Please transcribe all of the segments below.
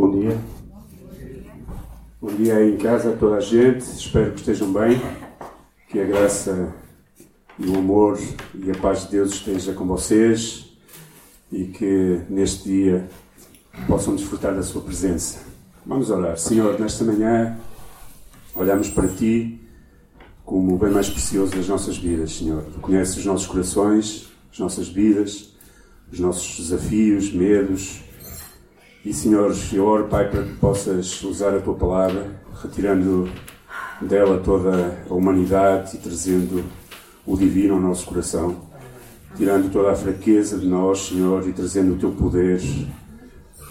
Bom dia. Bom dia aí em casa a toda a gente. Espero que estejam bem. Que a graça e o amor e a paz de Deus esteja com vocês e que neste dia possam desfrutar da sua presença. Vamos orar. Senhor, nesta manhã olhamos para Ti como o bem mais precioso das nossas vidas, Senhor. Tu conheces os nossos corações, as nossas vidas, os nossos desafios, medos, e, Senhor, eu oro, Pai, para que possas usar a tua palavra, retirando dela toda a humanidade e trazendo o divino ao nosso coração, tirando toda a fraqueza de nós, Senhor, e trazendo o teu poder,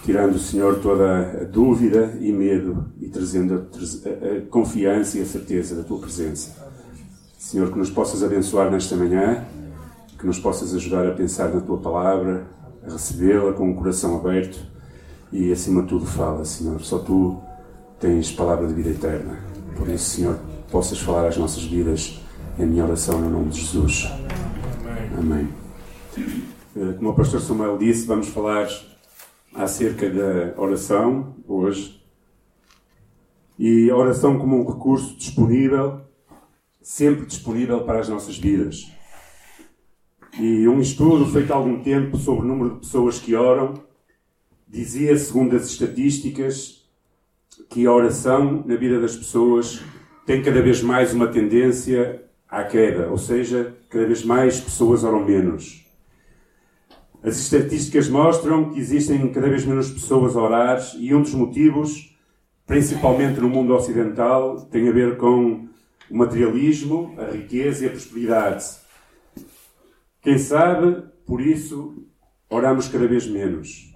tirando, Senhor, toda a dúvida e medo e trazendo a, a confiança e a certeza da tua presença. Senhor, que nos possas abençoar nesta manhã, que nos possas ajudar a pensar na tua palavra, a recebê-la com o coração aberto e acima de tudo fala, Senhor. Só tu tens palavra de vida eterna. Por isso, Senhor, possas falar às nossas vidas em minha oração no nome de Jesus. Amém. Eh, como o pastor Samuel disse, vamos falar acerca da oração hoje. E a oração como um recurso disponível, sempre disponível para as nossas vidas. E um estudo feito há algum tempo sobre o número de pessoas que oram dizia, segundo as estatísticas, que a oração na vida das pessoas tem cada vez mais uma tendência à queda, ou seja, cada vez mais pessoas oram menos. As estatísticas mostram que existem cada vez menos pessoas a orar e um dos motivos, principalmente no mundo ocidental, tem a ver com o materialismo, a riqueza e a prosperidade. Quem sabe, por isso, oramos cada vez menos.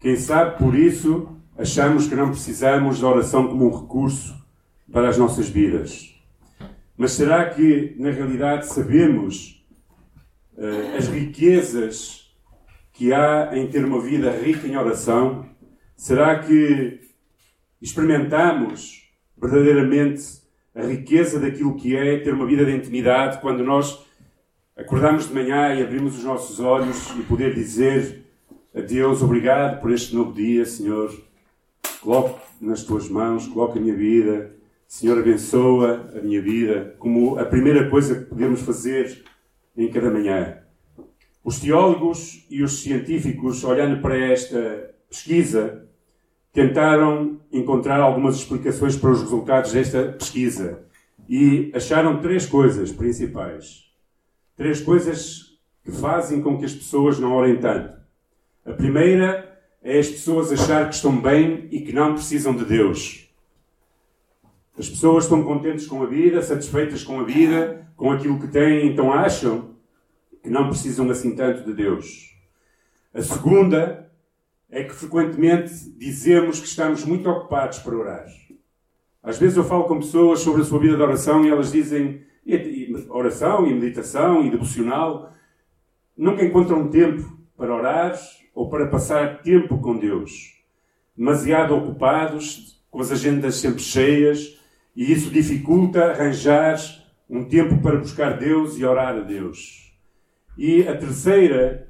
Quem sabe por isso achamos que não precisamos da oração como um recurso para as nossas vidas. Mas será que, na realidade, sabemos uh, as riquezas que há em ter uma vida rica em oração? Será que experimentamos verdadeiramente a riqueza daquilo que é ter uma vida de intimidade quando nós acordamos de manhã e abrimos os nossos olhos e poder dizer a Deus, obrigado por este novo dia, Senhor. Coloco nas tuas mãos, coloco a minha vida. Senhor, abençoa a minha vida como a primeira coisa que podemos fazer em cada manhã. Os teólogos e os científicos, olhando para esta pesquisa, tentaram encontrar algumas explicações para os resultados desta pesquisa e acharam três coisas principais. Três coisas que fazem com que as pessoas não orem tanto. A primeira é as pessoas achar que estão bem e que não precisam de Deus. As pessoas estão contentes com a vida, satisfeitas com a vida, com aquilo que têm, então acham que não precisam assim tanto de Deus. A segunda é que frequentemente dizemos que estamos muito ocupados para orar. Às vezes eu falo com pessoas sobre a sua vida de oração e elas dizem oração e meditação e devocional. Nunca encontram tempo para orar ou para passar tempo com Deus. Demasiado ocupados, com as agendas sempre cheias, e isso dificulta arranjar um tempo para buscar Deus e orar a Deus. E a terceira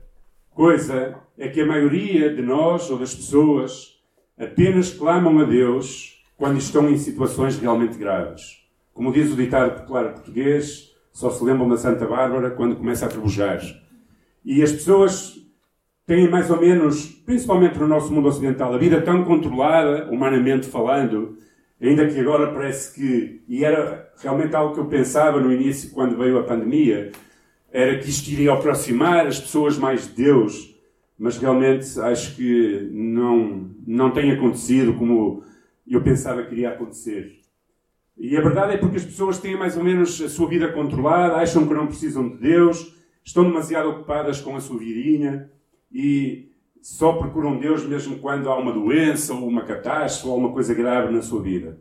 coisa é que a maioria de nós ou das pessoas apenas clamam a Deus quando estão em situações realmente graves. Como diz o ditado popular português, só se lembram da Santa Bárbara quando começa a trebujar. E as pessoas têm mais ou menos, principalmente no nosso mundo ocidental, a vida tão controlada, humanamente falando, ainda que agora parece que, e era realmente algo que eu pensava no início, quando veio a pandemia, era que isto iria aproximar as pessoas mais de Deus, mas realmente acho que não, não tem acontecido como eu pensava que iria acontecer. E a verdade é porque as pessoas têm mais ou menos a sua vida controlada, acham que não precisam de Deus, estão demasiado ocupadas com a sua vidinha, e só procuram Deus mesmo quando há uma doença ou uma catástrofe ou alguma coisa grave na sua vida.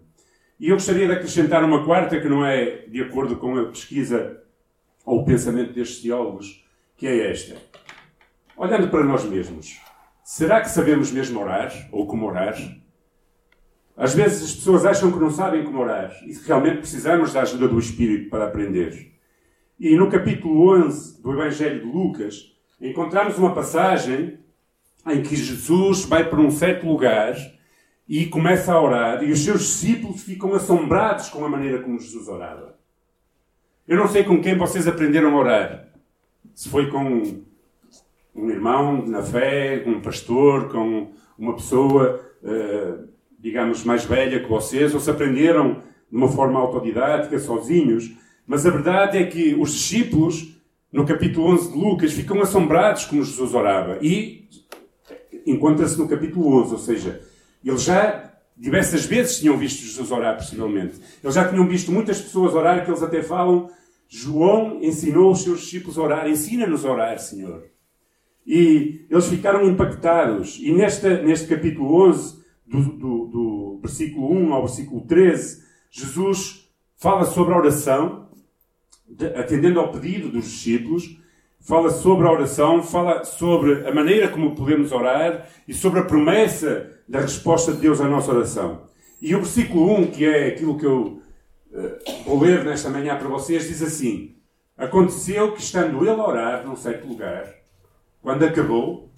E eu gostaria de acrescentar uma quarta que não é de acordo com a pesquisa ou o pensamento destes teólogos, que é esta. Olhando para nós mesmos, será que sabemos mesmo orar ou como orar? Às vezes as pessoas acham que não sabem como orar e realmente precisamos da ajuda do Espírito para aprender. E no capítulo 11 do Evangelho de Lucas, encontramos uma passagem em que Jesus vai para um certo lugar e começa a orar, e os seus discípulos ficam assombrados com a maneira como Jesus orava. Eu não sei com quem vocês aprenderam a orar. Se foi com um irmão na fé, com um pastor, com uma pessoa, uh, digamos, mais velha que vocês, ou se aprenderam de uma forma autodidática, sozinhos. Mas a verdade é que os discípulos, no capítulo 11 de Lucas, ficam assombrados como Jesus orava. E encontra-se no capítulo 11, ou seja, eles já diversas vezes tinham visto Jesus orar, possivelmente. Eles já tinham visto muitas pessoas orar, que eles até falam, João ensinou os seus discípulos a orar. Ensina-nos a orar, Senhor. E eles ficaram impactados. E nesta, neste capítulo 11, do, do, do versículo 1 ao versículo 13, Jesus fala sobre a oração, atendendo ao pedido dos discípulos, fala sobre a oração, fala sobre a maneira como podemos orar e sobre a promessa da resposta de Deus à nossa oração. E o versículo 1, que é aquilo que eu uh, vou ler nesta manhã para vocês, diz assim: Aconteceu que, estando ele a orar num certo lugar, quando acabou,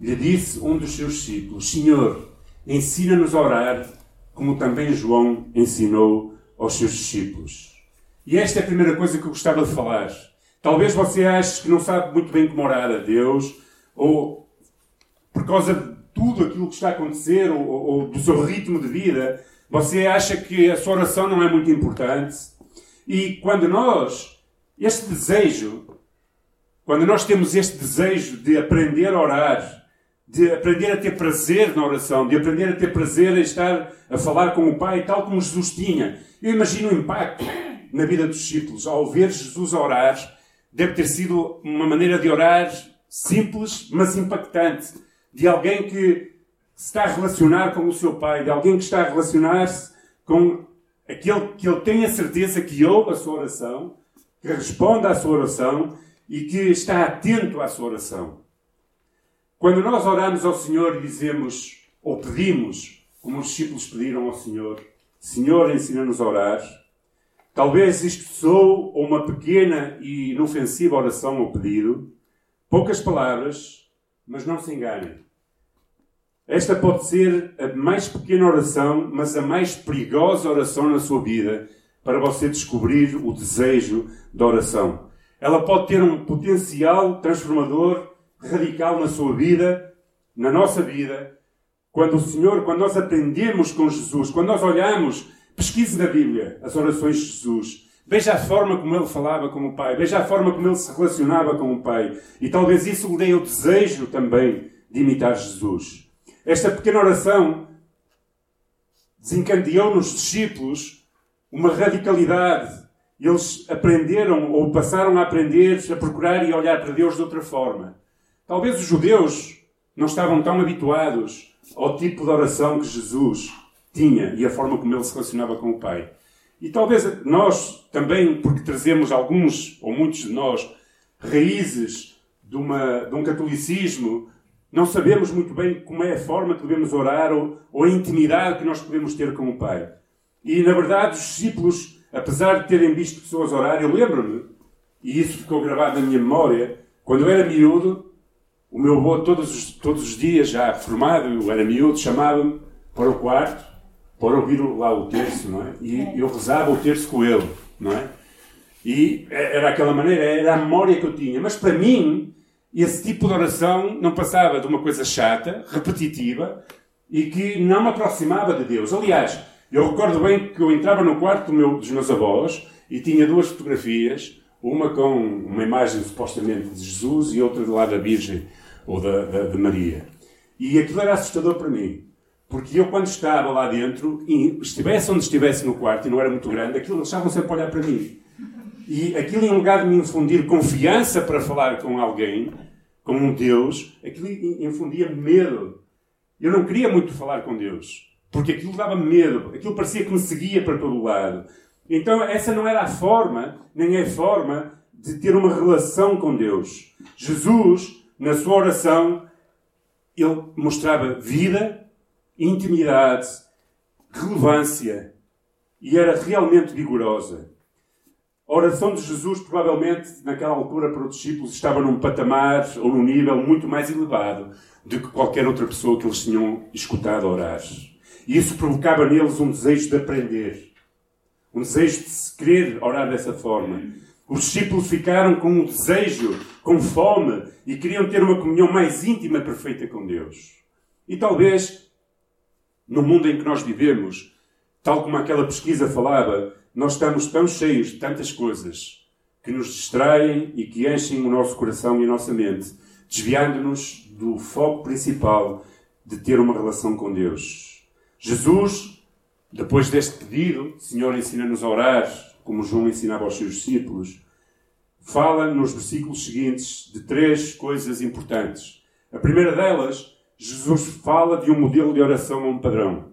lhe disse um dos seus discípulos: Senhor, ensina-nos a orar, como também João ensinou aos seus discípulos. E esta é a primeira coisa que eu gostava de falar. Talvez você ache que não sabe muito bem como orar a Deus, ou por causa de tudo aquilo que está a acontecer, ou, ou do seu ritmo de vida, você acha que a sua oração não é muito importante. E quando nós, este desejo quando nós temos este desejo de aprender a orar, de aprender a ter prazer na oração, de aprender a ter prazer em estar a falar com o Pai, tal como Jesus tinha, eu imagino o impacto na vida dos discípulos ao ver Jesus orar. Deve ter sido uma maneira de orar simples, mas impactante, de alguém que está a relacionar com o seu Pai, de alguém que está a relacionar-se com aquele que ele tem a certeza que ouve a sua oração, que responde à sua oração e que está atento à sua oração. Quando nós oramos ao Senhor e dizemos, ou pedimos, como os discípulos pediram ao Senhor, Senhor, ensina-nos a orar, talvez isto sou uma pequena e inofensiva oração ou pedido, poucas palavras, mas não se enganem. Esta pode ser a mais pequena oração, mas a mais perigosa oração na sua vida para você descobrir o desejo da oração. Ela pode ter um potencial transformador radical na sua vida, na nossa vida. Quando o Senhor, quando nós aprendemos com Jesus, quando nós olhamos, pesquise na Bíblia as orações de Jesus. Veja a forma como ele falava com o Pai. Veja a forma como ele se relacionava com o Pai. E talvez isso lhe dê o desejo também de imitar Jesus. Esta pequena oração desencadeou nos discípulos uma radicalidade eles aprenderam ou passaram a aprender a procurar e olhar para Deus de outra forma. Talvez os judeus não estavam tão habituados ao tipo de oração que Jesus tinha e a forma como ele se relacionava com o Pai. E talvez nós também, porque trazemos alguns, ou muitos de nós, raízes de, uma, de um catolicismo, não sabemos muito bem como é a forma que devemos orar ou, ou a intimidade que nós podemos ter com o Pai. E, na verdade, os discípulos apesar de terem visto pessoas orar, eu lembro-me, e isso ficou gravado na minha memória, quando eu era miúdo, o meu avô, todos os, todos os dias, já formado, eu era miúdo, chamava-me para o quarto para ouvir lá o terço, não é? E eu rezava o terço com ele, não é? E era aquela maneira, era a memória que eu tinha. Mas para mim, esse tipo de oração não passava de uma coisa chata, repetitiva e que não me aproximava de Deus. Aliás, eu recordo bem que eu entrava no quarto meu, dos meus avós e tinha duas fotografias, uma com uma imagem supostamente de Jesus e outra do lado da Virgem ou da, da, de Maria. E aquilo era assustador para mim. Porque eu, quando estava lá dentro, estivesse onde estivesse no quarto, e não era muito grande, aquilo deixavam sempre olhar para mim. E aquilo, em lugar de me infundir confiança para falar com alguém, com um Deus, aquilo infundia medo. Eu não queria muito falar com Deus. Porque aquilo dava medo, aquilo parecia que me seguia para todo lado. Então, essa não era a forma, nem é a forma de ter uma relação com Deus. Jesus, na sua oração, ele mostrava vida, intimidade, relevância e era realmente vigorosa. A oração de Jesus, provavelmente, naquela altura, para os discípulos, estava num patamar ou num nível muito mais elevado do que qualquer outra pessoa que eles tinham escutado orar. E isso provocava neles um desejo de aprender, um desejo de se querer orar dessa forma. Os discípulos ficaram com um desejo, com fome, e queriam ter uma comunhão mais íntima perfeita com Deus. E talvez, no mundo em que nós vivemos, tal como aquela pesquisa falava, nós estamos tão cheios de tantas coisas que nos distraem e que enchem o nosso coração e a nossa mente, desviando-nos do foco principal de ter uma relação com Deus. Jesus, depois deste pedido, Senhor, ensina-nos a orar, como João ensinava aos seus discípulos, fala nos versículos seguintes de três coisas importantes. A primeira delas, Jesus fala de um modelo de oração a um padrão.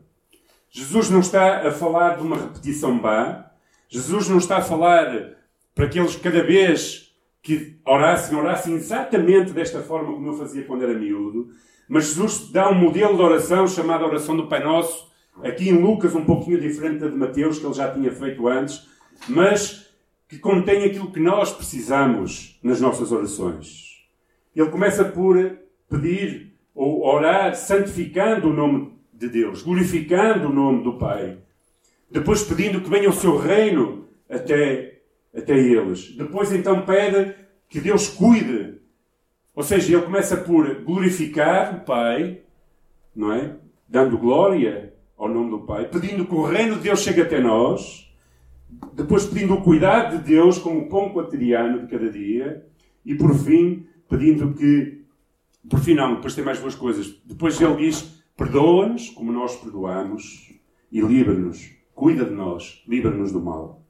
Jesus não está a falar de uma repetição bá. Jesus não está a falar para que cada vez que orassem, orassem exatamente desta forma como eu fazia quando era miúdo. Mas Jesus dá um modelo de oração chamado oração do Pai Nosso, aqui em Lucas um pouquinho diferente da de Mateus, que ele já tinha feito antes, mas que contém aquilo que nós precisamos nas nossas orações. Ele começa por pedir ou orar santificando o nome de Deus, glorificando o nome do Pai. Depois pedindo que venha o seu reino até, até eles. Depois então pede que Deus cuide. Ou seja, ele começa por glorificar o Pai, não é? Dando glória ao nome do Pai, pedindo que o reino de Deus chegue até nós depois pedindo o cuidado de Deus com o pão quotidiano de cada dia. E por fim, pedindo que. Por fim, não, depois tem mais duas coisas. Depois ele diz: perdoa-nos como nós perdoamos e livra-nos, cuida de nós, livra-nos do mal.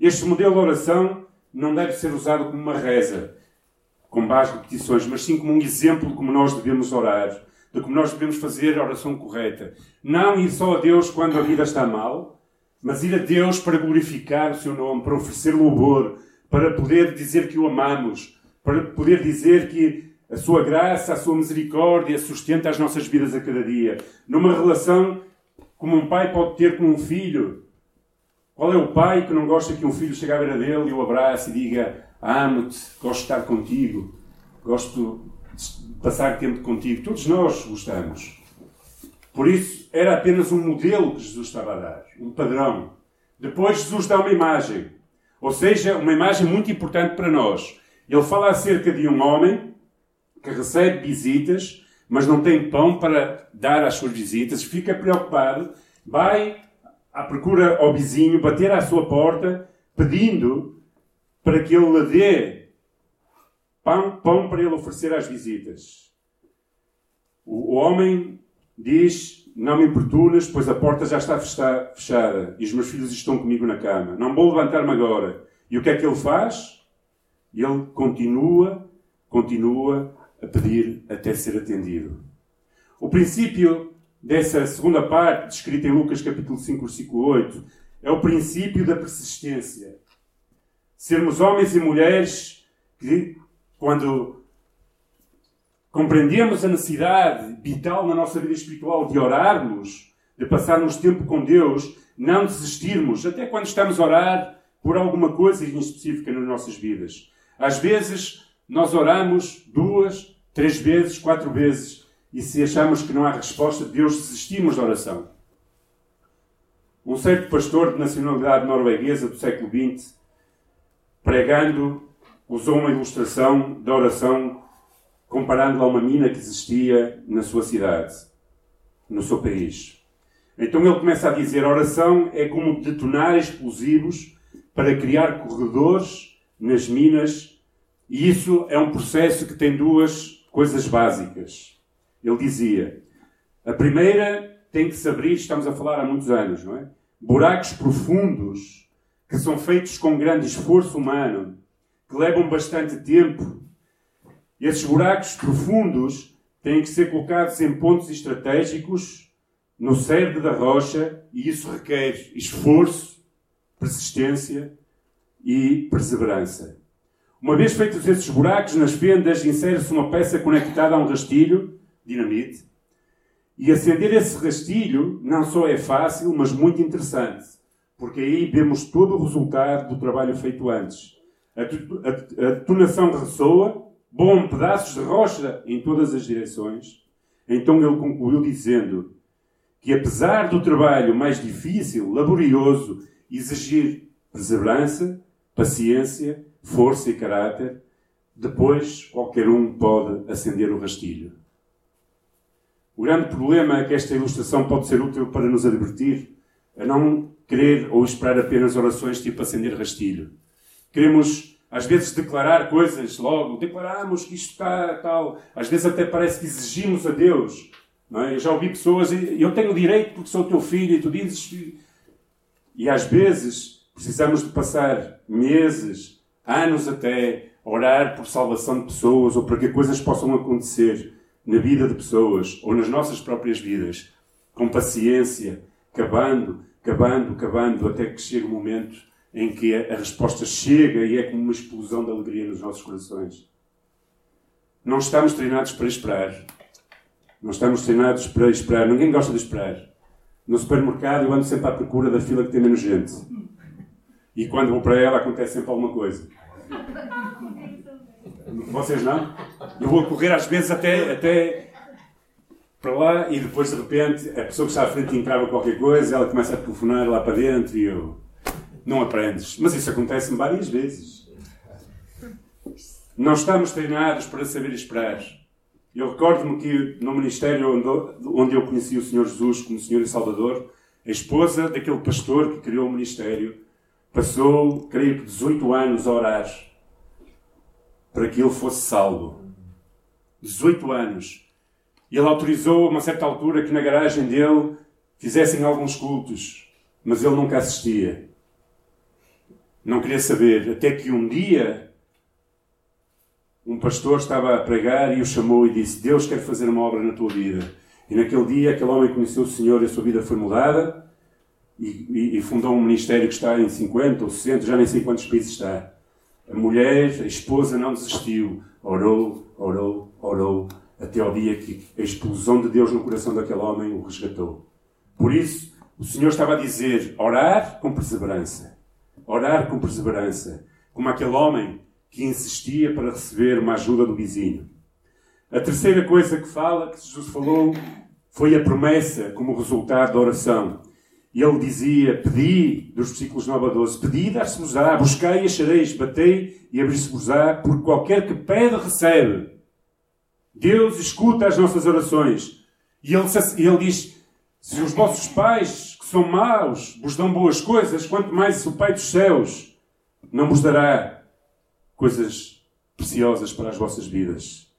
Este modelo de oração não deve ser usado como uma reza, com base repetições, mas sim como um exemplo de como nós devemos orar, de como nós devemos fazer a oração correta. Não ir só a Deus quando a vida está mal, mas ir a Deus para glorificar o seu nome, para oferecer louvor, para poder dizer que o amamos, para poder dizer que a sua graça, a sua misericórdia sustenta as nossas vidas a cada dia. Numa relação como um pai pode ter com um filho. Qual é o pai que não gosta que um filho chegue à beira dele e o abrace e diga amo-te, gosto de estar contigo, gosto de passar tempo contigo. Todos nós gostamos. Por isso, era apenas um modelo que Jesus estava a dar, um padrão. Depois, Jesus dá uma imagem, ou seja, uma imagem muito importante para nós. Ele fala acerca de um homem que recebe visitas, mas não tem pão para dar às suas visitas, fica preocupado, vai à procura ao vizinho, bater à sua porta, pedindo para que ele lhe dê pão, pão para ele oferecer às visitas. O homem diz: Não me importunas, pois a porta já está fechada e os meus filhos estão comigo na cama. Não vou levantar-me agora. E o que é que ele faz? Ele continua, continua a pedir até ser atendido. O princípio dessa segunda parte, descrita em Lucas capítulo 5, versículo 8, é o princípio da persistência. Sermos homens e mulheres que, quando compreendemos a necessidade vital na nossa vida espiritual de orarmos, de passarmos tempo com Deus, não desistirmos, até quando estamos a orar por alguma coisa em específica nas nossas vidas. Às vezes, nós oramos duas, três vezes, quatro vezes, e se achamos que não há resposta de Deus, desistimos da oração. Um certo pastor de nacionalidade norueguesa do século XX, pregando, usou uma ilustração da oração comparando-la a uma mina que existia na sua cidade, no seu país. Então ele começa a dizer: a oração é como detonar explosivos para criar corredores nas minas, e isso é um processo que tem duas coisas básicas. Ele dizia: a primeira tem que se abrir, estamos a falar há muitos anos, não é? Buracos profundos que são feitos com grande esforço humano, que levam bastante tempo esses buracos profundos têm que ser colocados em pontos estratégicos no cerne da rocha e isso requer esforço, persistência e perseverança. Uma vez feitos esses buracos nas fendas, insere-se uma peça conectada a um rastilho, dinamite, e acender esse rastilho não só é fácil, mas muito interessante, porque aí vemos todo o resultado do trabalho feito antes. A detonação ressoa bom pedaços de rocha em todas as direções. Então ele concluiu dizendo que, apesar do trabalho mais difícil, laborioso, exigir perseverança, paciência, força e caráter, depois qualquer um pode acender o rastilho. O grande problema é que esta ilustração pode ser útil para nos advertir a não querer ou esperar apenas orações tipo acender rastilho. Queremos, às vezes, declarar coisas logo, declaramos que isto está tal. Às vezes até parece que exigimos a Deus. É? Eu já ouvi pessoas, eu tenho direito porque sou teu filho, e tu dizes. E às vezes precisamos de passar meses, anos até, orar por salvação de pessoas ou para que coisas possam acontecer na vida de pessoas ou nas nossas próprias vidas, com paciência, cavando, cavando, cavando, até que chegue o momento em que a resposta chega e é como uma explosão de alegria nos nossos corações. Não estamos treinados para esperar. Não estamos treinados para esperar. Ninguém gosta de esperar. No supermercado eu ando sempre à procura da fila que tem menos gente. E quando vou para ela acontece sempre alguma coisa. Vocês não? Eu vou correr às vezes até, até para lá e depois de repente a pessoa que está à frente entrava qualquer coisa, ela começa a telefonar lá para dentro e eu. Não aprendes. Mas isso acontece-me várias vezes. Não estamos treinados para saber esperar. Eu recordo-me que no ministério onde eu conheci o Senhor Jesus como Senhor e Salvador, a esposa daquele pastor que criou o ministério passou, creio que, 18 anos a orar para que ele fosse salvo. 18 anos. Ele autorizou, a uma certa altura, que na garagem dele fizessem alguns cultos, mas ele nunca assistia. Não queria saber, até que um dia um pastor estava a pregar e o chamou e disse: Deus quer fazer uma obra na tua vida. E naquele dia aquele homem conheceu o Senhor e a sua vida foi mudada e, e, fundou um ministério que está em 50 ou 60, já nem sei quantos países está. A mulher, a esposa, não desistiu. Orou, orou, orou, até ao dia que a explosão de Deus no coração daquele homem o resgatou. Por isso, o Senhor estava a dizer: orar com perseverança. Orar com perseverança. Como aquele homem que insistia para receber uma ajuda do vizinho. A terceira coisa que fala, que Jesus falou, foi a promessa como resultado da oração. E ele dizia: Pedi, dos versículos 9 a 12, Pedi, dar-se-vos-á, buscai e achareis, batei e abrir-se-vos-á, porque qualquer que pede, recebe. Deus escuta as nossas orações. E ele, ele diz: Se os vossos pais, que são maus, vos dão boas coisas, quanto mais o Pai dos céus não vos dará coisas preciosas para as vossas vidas.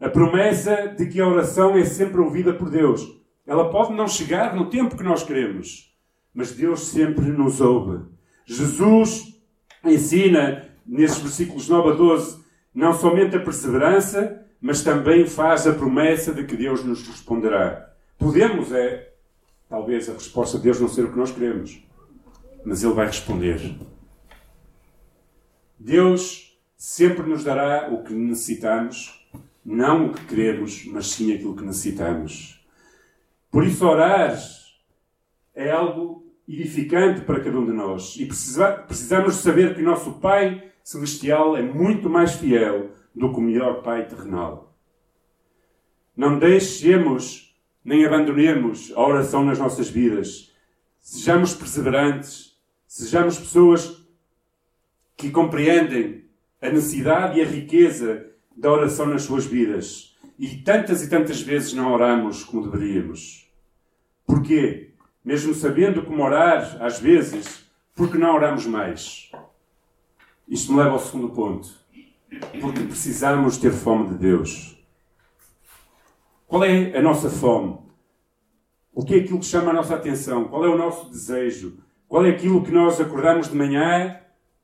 A promessa de que a oração é sempre ouvida por Deus. Ela pode não chegar no tempo que nós queremos, mas Deus sempre nos ouve. Jesus ensina, nesses versículos 9 a 12, não somente a perseverança, mas também faz a promessa de que Deus nos responderá. Podemos, é, talvez a resposta de Deus não ser o que nós queremos, mas Ele vai responder. Deus sempre nos dará o que necessitamos, não o que queremos, mas sim aquilo que necessitamos. Por isso, orar é algo edificante para cada um de nós. E precisamos saber que o nosso Pai Celestial é muito mais fiel do que o melhor Pai terrenal. Não deixemos nem abandonemos a oração nas nossas vidas. Sejamos perseverantes, sejamos pessoas que compreendem a necessidade e a riqueza da oração nas suas vidas. E tantas e tantas vezes não oramos como deveríamos. Porquê? Mesmo sabendo como orar, às vezes, porque não oramos mais? Isto me leva ao segundo ponto. Porque precisamos ter fome de Deus. Qual é a nossa fome? O que é aquilo que chama a nossa atenção? Qual é o nosso desejo? Qual é aquilo que nós acordamos de manhã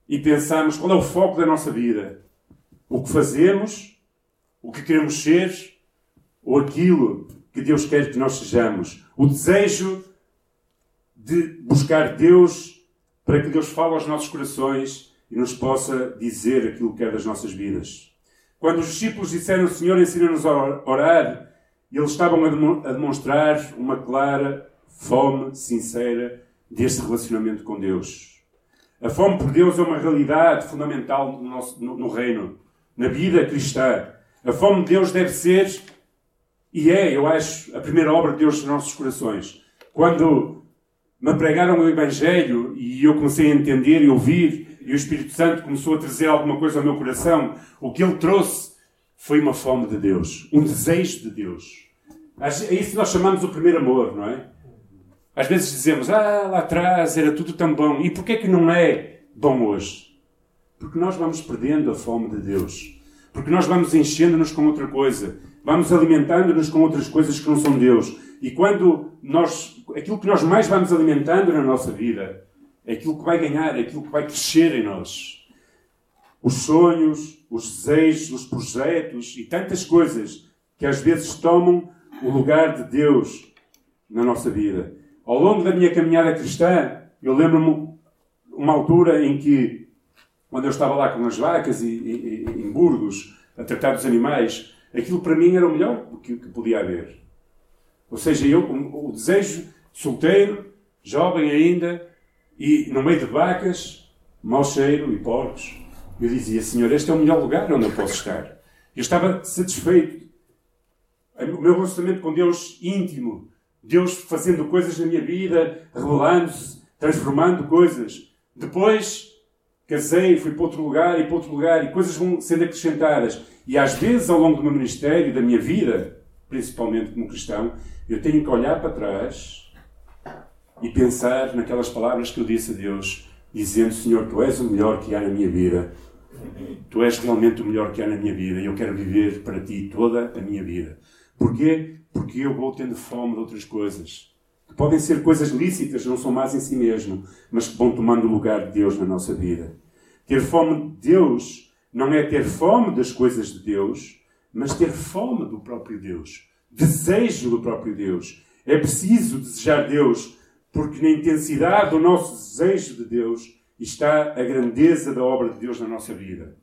e pensamos? Qual é o foco da nossa vida? O que fazemos? O que queremos ser? Ou aquilo que Deus quer que nós sejamos. O desejo de buscar Deus para que Deus fale aos nossos corações e nos possa dizer aquilo que quer das nossas vidas. Quando os discípulos disseram, Senhor, ensina-nos a orar, eles estavam a demonstrar uma clara fome sincera deste relacionamento com Deus. A fome por Deus é uma realidade fundamental no, nosso, no, no reino, na vida cristã. A fome de Deus deve ser E é, eu acho, a primeira obra de Deus nos nossos corações. Quando me pregaram o Evangelho e eu comecei a entender e ouvir, e o Espírito Santo começou a trazer alguma coisa ao meu coração, o que ele trouxe foi uma fome de Deus, um desejo de Deus. É isso que nós chamamos o primeiro amor, não é? Às vezes dizemos, ah, lá atrás era tudo tão bom. E porquê que não é bom hoje? Porque nós vamos perdendo a fome de Deus. Porque nós vamos enchendo-nos com outra coisa. Vamos alimentando-nos com outras coisas que não são Deus. E quando nós, aquilo que nós mais vamos alimentando na nossa vida, é aquilo que vai ganhar, é aquilo que vai crescer em nós. Os sonhos, os desejos, os projetos e tantas coisas que às vezes tomam o lugar de Deus na nossa vida. Ao longo da minha caminhada cristã, eu lembro-me uma altura em que, quando eu estava lá com as vacas e, e, e em Burgos, a tratar dos animais, aquilo para mim era o melhor que, que podia haver. Ou seja, eu, o, o desejo, solteiro, jovem ainda, e no meio de vacas, mau cheiro e porcos, eu dizia, Senhor, este é o melhor lugar onde eu posso estar. Eu estava satisfeito. O meu relacionamento com Deus íntimo, Deus fazendo coisas na minha vida, revelando-se, transformando coisas. Depois casei, fui para outro lugar e para outro lugar e coisas vão sendo acrescentadas. E às vezes, ao longo do meu ministério, da minha vida, principalmente como cristão, eu tenho que olhar para trás e pensar naquelas palavras que eu disse a Deus, dizendo: Senhor, tu és o melhor que há na minha vida. Tu és realmente o melhor que há na minha vida e eu quero viver para ti toda a minha vida. Porquê? Porque eu vou tendo fome de outras coisas. Que podem ser coisas lícitas, não são más em si mesmo, mas que vão tomando o lugar de Deus na nossa vida. Ter fome de Deus não é ter fome das coisas de Deus, mas ter fome do próprio Deus. Desejo do próprio Deus. É preciso desejar Deus, porque na intensidade do nosso desejo de Deus está a grandeza da obra de Deus na nossa vida.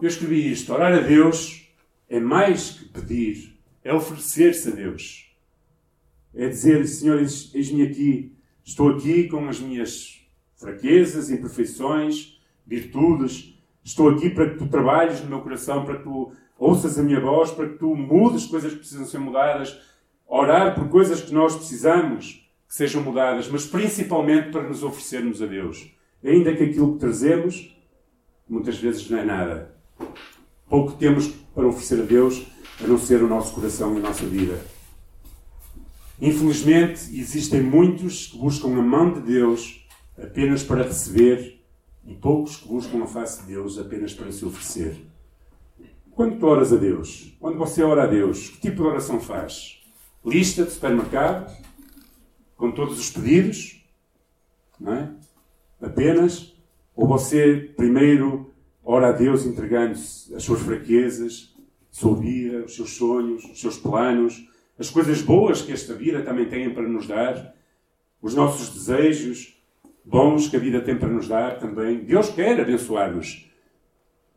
Eu escrevi isto: orar a Deus é mais que pedir, é oferecer-se a Deus. É dizer, Senhor, eis-me aqui, estou aqui com as minhas fraquezas, imperfeições, virtudes. Estou aqui para que tu trabalhes no meu coração, para que tu ouças a minha voz, para que tu mudes coisas que precisam ser mudadas. Orar por coisas que nós precisamos que sejam mudadas, mas principalmente para nos oferecermos a Deus. Ainda que aquilo que trazemos muitas vezes não é nada. Pouco temos para oferecer a Deus a não ser o nosso coração e a nossa vida. Infelizmente, existem muitos que buscam a mão de Deus apenas para receber e poucos que buscam a face de Deus apenas para se oferecer. Quando tu oras a Deus, quando você ora a Deus, que tipo de oração faz? Lista de supermercado? Com todos os pedidos? Não é? Apenas? Ou você primeiro ora a Deus entregando-se as suas fraquezas, sua vida, os seus sonhos, os seus planos, as coisas boas que esta vida também tem para nos dar, os nossos desejos, bons que a vida tem para nos dar também. Deus quer abençoar-nos.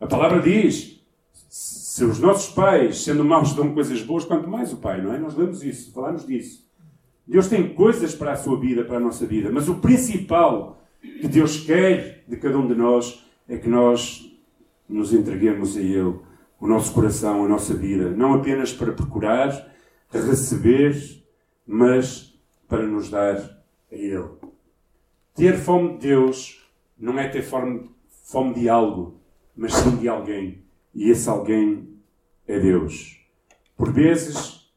A palavra diz: se os nossos pais, sendo maus, dão coisas boas, quanto mais o Pai, não é? Nós lemos isso, falamos disso. Deus tem coisas para a sua vida, para a nossa vida, mas o principal que Deus quer de cada um de nós é que nós nos entreguemos a Ele, o nosso coração, a nossa vida, não apenas para procurar, receber, mas para nos dar a Ele. Ter fome de Deus não é ter fome, fome de algo, mas sim de alguém. E esse alguém é Deus. Por vezes,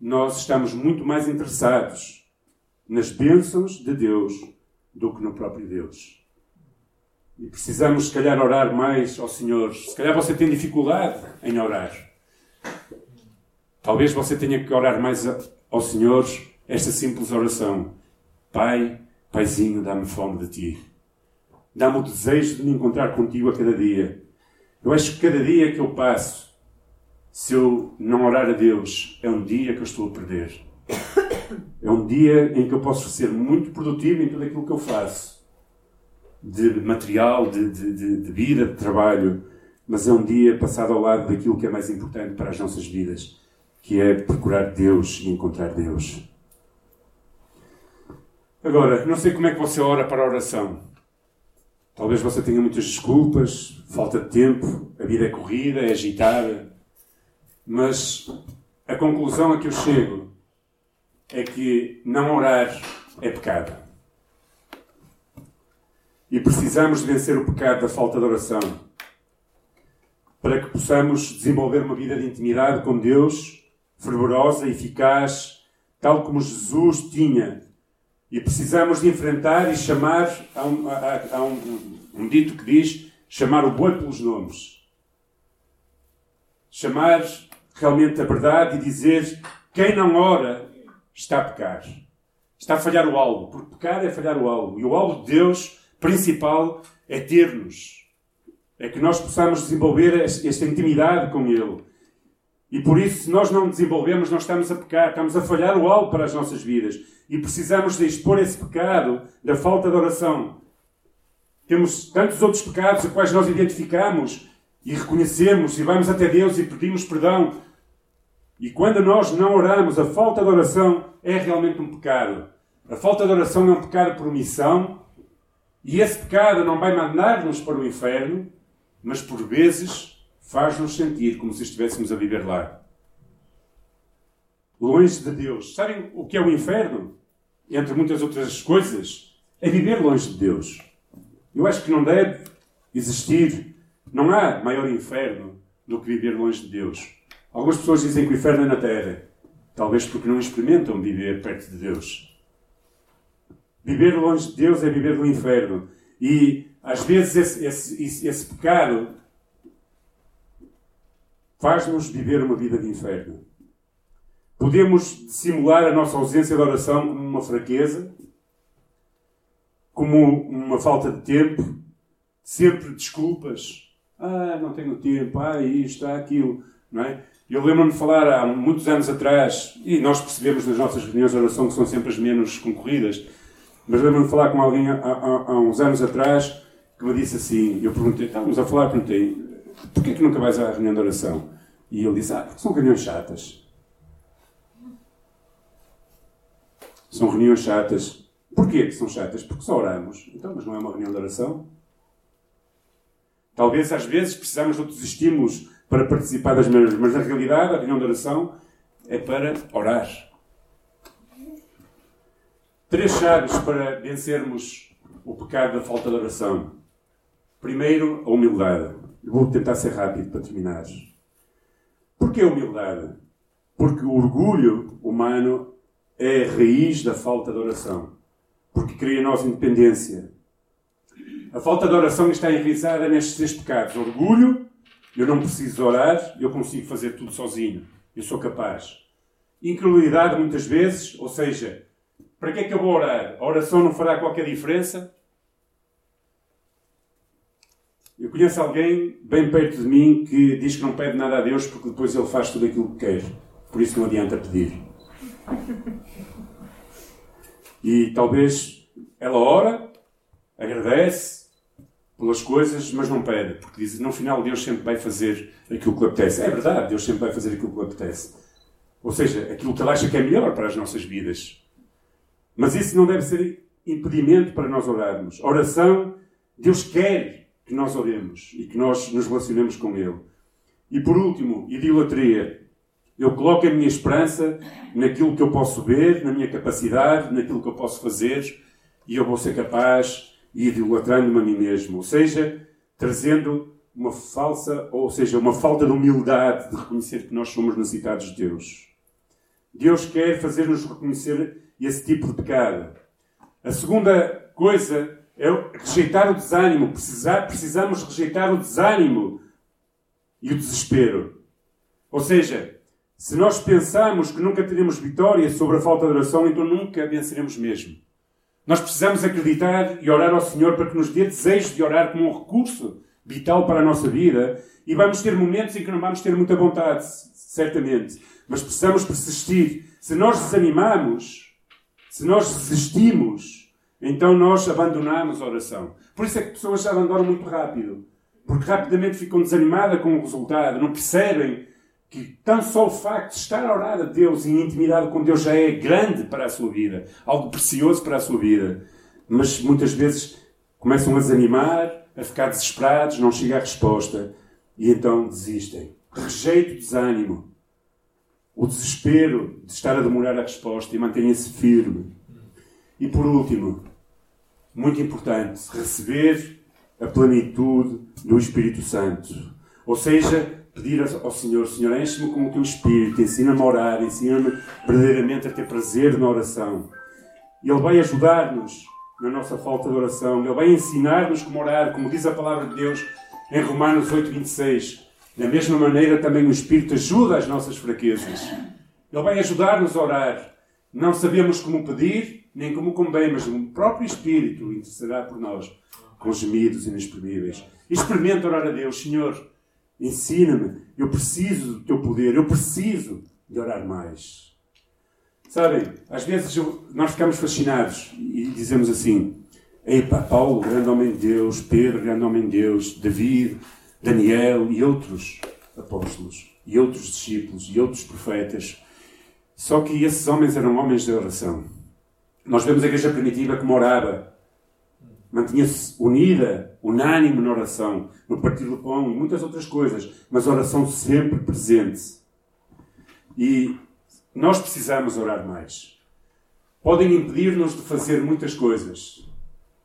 nós estamos muito mais interessados nas bênçãos de Deus do que no próprio Deus. E precisamos, se calhar, orar mais ao Senhor. Se calhar você tem dificuldade em orar. Talvez você tenha que orar mais ao Senhor esta simples oração: Pai, Paizinho, dá-me fome de ti. Dá-me o desejo de me encontrar contigo a cada dia. Eu acho que cada dia que eu passo, se eu não orar a Deus, é um dia que eu estou a perder. É um dia em que eu posso ser muito produtivo em tudo aquilo que eu faço. De material, de, de, de, de vida, de trabalho. Mas é um dia passado ao lado daquilo que é mais importante para as nossas vidas, que é procurar Deus e encontrar Deus. Agora, não sei como é que você ora para a oração. Talvez você tenha muitas desculpas, falta de tempo, a vida é corrida, é agitada. Mas a conclusão a que eu chego é que não orar é pecado. E precisamos de vencer o pecado da falta de oração para que possamos desenvolver uma vida de intimidade com Deus, fervorosa, eficaz, tal como Jesus tinha. E precisamos de enfrentar e chamar, há um, há, há um, um dito que diz, chamar o boi pelos nomes. Chamar realmente a verdade e dizer quem não ora está a pecar. Está a falhar o alvo, porque pecar é falhar o alvo. E o alvo de Deus principal é ter-nos. É que nós possamos desenvolver esta intimidade com Ele. E por isso, se nós não desenvolvemos, nós estamos a pecar, estamos a falhar o alvo para as nossas vidas. E precisamos de expor esse pecado da falta de oração. Temos tantos outros pecados a quais nós identificamos e reconhecemos e vamos até Deus e pedimos perdão. E quando nós não oramos, a falta de oração é realmente um pecado. A falta de oração é um pecado por omissão. E esse pecado não vai mandar-nos para o inferno, mas por vezes faz-nos sentir como se estivéssemos a viver lá. Longe de Deus. Sabem o que é o inferno? Entre muitas outras coisas, é viver longe de Deus. Eu acho que não deve existir, não há maior inferno do que viver longe de Deus. Algumas pessoas dizem que o inferno é na terra, talvez porque não experimentam viver perto de Deus. Viver longe de Deus é viver no inferno. E às vezes esse, esse, esse pecado faz-nos viver uma vida de inferno. Podemos simular a nossa ausência de oração como uma fraqueza, como uma falta de tempo, sempre desculpas. Ah, não tenho tempo, ah, isto, ah, aquilo. Não é? Eu lembro-me de falar há muitos anos atrás, e nós percebemos nas nossas reuniões de oração que são sempre as menos concorridas, mas lembro-me de falar com alguém há, há, há, uns anos atrás que me disse assim, eu perguntei, estávamos a falar, perguntei, porquê que nunca vais à reunião de oração? E ele disse, ah, são reuniões chatas. São reuniões chatas. Porquê que são chatas? Porque só oramos. Então, mas não é uma reunião de oração? Talvez às vezes precisamos de outros estímulos para participar das mesmas, mas na realidade a reunião de oração é para orar. Três chaves para vencermos o pecado da falta de oração. Primeiro, a humildade. Vou tentar ser rápido para terminar. Porquê a humildade? Porque o orgulho humano é a raiz da falta de oração porque cria em nós independência. A falta de oração está enraizada nestes três pecados: orgulho, eu não preciso orar, eu consigo fazer tudo sozinho, eu sou capaz. Incredulidade, muitas vezes, ou seja, para que é que eu vou orar? A oração não fará qualquer diferença? Eu conheço alguém bem perto de mim que diz que não pede nada a Deus porque depois ele faz tudo aquilo que quer. Por isso não adianta pedir. E talvez ela ora, agradece pelas coisas, mas não pede, porque diz no final Deus sempre vai fazer aquilo que lhe apetece. É verdade, Deus sempre vai fazer aquilo que lhe apetece. Ou seja, aquilo que ele acha que é melhor para as nossas vidas. Mas isso não deve ser impedimento para nós orarmos. Oração, Deus quer que nós oremos e que nós nos relacionemos com Ele. E por último, idolatria. Eu coloco a minha esperança naquilo que eu posso ver, na minha capacidade, naquilo que eu posso fazer, e eu vou ser capaz ir idolatrando-me a mim mesmo. Ou seja, trazendo uma falsa, ou seja, uma falta de humildade de reconhecer que nós somos necessitados de Deus. Deus quer fazer-nos reconhecer esse tipo de pecado. A segunda coisa é rejeitar o desânimo. Precisar, precisamos rejeitar o desânimo e o desespero. Ou seja, se nós pensarmos que nunca teremos vitória sobre a falta de oração, então nunca venceremos mesmo. Nós precisamos acreditar e orar ao Senhor para que nos dê desejo de orar como um recurso vital para a nossa vida. E vamos ter momentos em que não vamos ter muita vontade, certamente. Mas precisamos persistir. Se nós desanimamos, se nós desistimos, então nós abandonamos a oração. Por isso é que pessoas abandonam muito rápido. Porque rapidamente ficam desanimadas com o resultado, não percebem que tão só o facto de estar a orar a Deus e em intimidade com Deus já é grande para a sua vida, algo precioso para a sua vida. Mas muitas vezes começam a desanimar, a ficar desesperados, não chega a resposta e então desistem. Rejeito, desânimo. o desespero de estar a demorar a resposta e mantenha-se firme. E por último, muito importante, receber a plenitude do Espírito Santo. Ou seja, pedir ao Senhor, Senhor, enche-me com o teu Espírito, ensina-me a orar, ensina-me verdadeiramente a ter prazer na oração. Ele vai ajudar-nos na nossa falta de oração. Ele vai ensinar-nos como orar, como diz a palavra de Deus em Romanos 8, 26. Da mesma maneira, também o Espírito ajuda as nossas fraquezas. Ele vai ajudar-nos a orar. Não sabemos como pedir, nem como convém, mas o próprio Espírito intercederá por nós com gemidos inexprimíveis. Experimenta orar a Deus, Senhor, ensina-me. Eu preciso do teu poder, eu preciso de orar mais. Sabem, às vezes nós ficamos fascinados e dizemos assim: Epa, Paulo, grande homem de Deus, Pedro, grande homem de Deus, David, Daniel e outros apóstolos, e outros discípulos, e outros profetas. Só que esses homens eram homens de oração. Nós vemos a igreja primitiva como orava, mantinha-se unida, unânime na oração, no partir do pão e muitas outras coisas, mas oração sempre presente. E nós precisamos orar mais. Podem impedir-nos de fazer muitas coisas,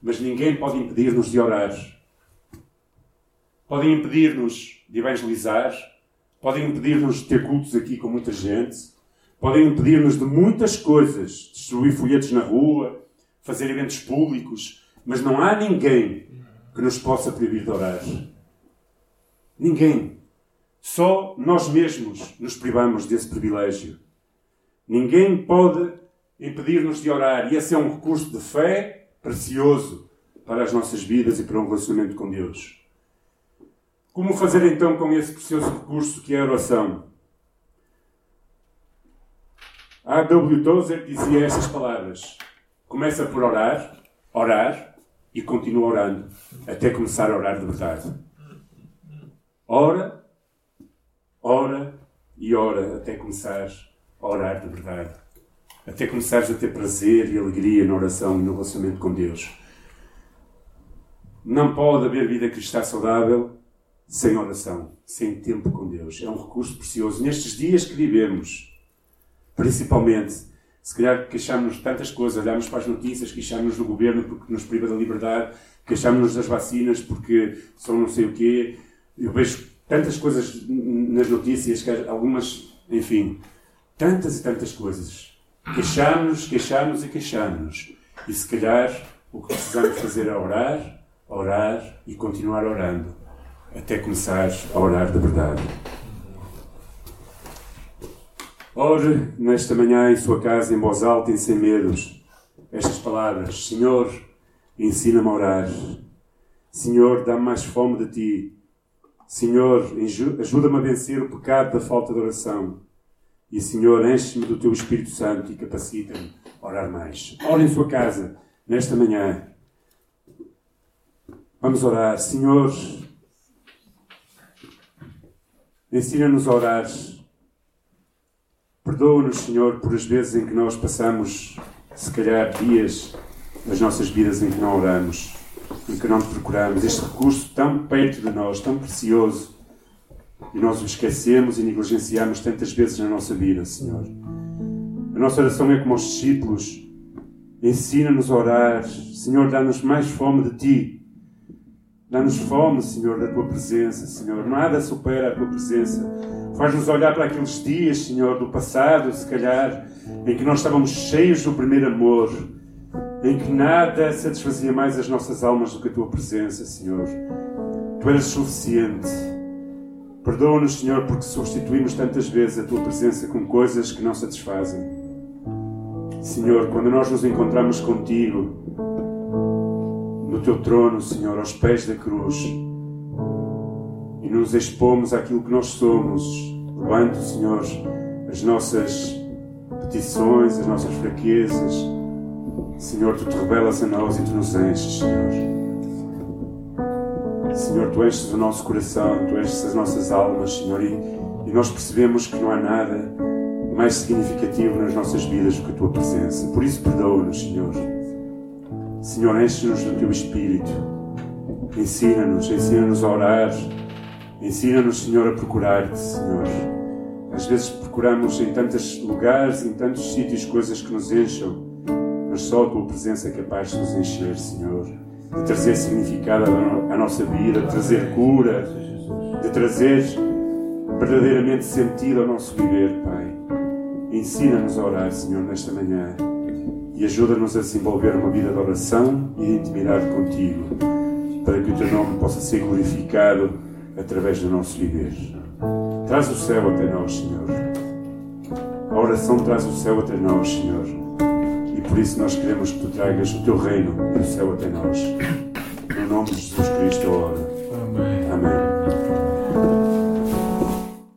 mas ninguém pode impedir-nos de orar. Podem impedir-nos de evangelizar, podem impedir-nos de ter cultos aqui com muita gente, podem impedir-nos de muitas coisas, destruir folhetos na rua, fazer eventos públicos, mas não há ninguém que nos possa proibir de orar. Ninguém. Só nós mesmos nos privamos desse privilégio. Ninguém pode impedir-nos de orar. E esse é um recurso de fé precioso para as nossas vidas e para um relacionamento com Deus. Como fazer então com esse precioso recurso que é a oração? A W. Tozer dizia estas palavras: Começa por orar, orar e continua orando até começar a orar de verdade. Ora, ora e ora até começar a orar de verdade. Até começares a ter prazer e alegria na oração e no relacionamento com Deus. Não pode haver vida cristã saudável sem oração, sem tempo com Deus. É um recurso precioso. Nestes dias que vivemos, principalmente, se calhar queixamos-nos de tantas coisas, olhamos para as notícias, queixamos-nos do governo porque nos priva da liberdade, queixamos-nos das vacinas porque são não sei o quê. Eu vejo tantas coisas nas notícias, que algumas, enfim, tantas e tantas coisas. Queixamos-nos, queixamos e queixamos-nos. E se calhar o que precisamos fazer é orar, orar e continuar orando, até começar a orar de verdade. Ore nesta manhã em sua casa, em voz alta e sem medos, estas palavras: Senhor, ensina-me a orar. Senhor, dá-me mais fome de ti. Senhor, ajuda-me a vencer o pecado da falta de oração. E, Senhor, enche-me do teu Espírito Santo e capacita-me a orar mais. Ore em sua casa, nesta manhã. Vamos orar. Senhor, ensina-nos a orar. Perdoa-nos, Senhor, por as vezes em que nós passamos, se calhar, dias das nossas vidas em que não oramos, em que não procuramos. Este recurso tão perto de nós, tão precioso e nós o esquecemos e negligenciamos tantas vezes na nossa vida, Senhor. A nossa oração é como aos discípulos. Ensina-nos a orar. Senhor, dá-nos mais fome de Ti. Dá-nos fome, Senhor, da Tua presença, Senhor. Nada supera a Tua presença. Faz-nos olhar para aqueles dias, Senhor, do passado, se calhar, em que nós estávamos cheios do primeiro amor, em que nada satisfazia mais as nossas almas do que a Tua presença, Senhor. Tu eras suficiente. Perdoa-nos, Senhor, porque substituímos tantas vezes a Tua presença com coisas que não satisfazem. Senhor, quando nós nos encontramos contigo, no Teu trono, Senhor, aos pés da cruz, nos expomos àquilo que nós somos, levando, Senhor, as nossas petições, as nossas fraquezas, Senhor, Tu te revelas a nós e Tu nos enches, Senhor. Senhor, Tu enches o nosso coração, Tu enches as nossas almas, Senhor, e, e nós percebemos que não há nada mais significativo nas nossas vidas do que a Tua presença. Por isso, perdoa-nos, Senhor. Senhor, enche-nos do Teu Espírito. Ensina-nos, ensina-nos a orar. Ensina-nos, Senhor, a procurar-te, Senhor. Às vezes procuramos em tantos lugares, em tantos sítios, coisas que nos encham, mas só a tua presença é capaz de nos encher, Senhor, de trazer significado à nossa vida, de trazer cura, de trazer verdadeiramente sentido ao nosso viver, Pai. Ensina-nos a orar, Senhor, nesta manhã e ajuda-nos a desenvolver uma vida de oração e de intimidade contigo, para que o teu nome possa ser glorificado através do nosso viver. Traz o céu até nós, Senhor. A oração traz o céu até nós, Senhor. E por isso nós queremos que tu tragas o teu reino e o céu até nós. No nome de Jesus Cristo, oro.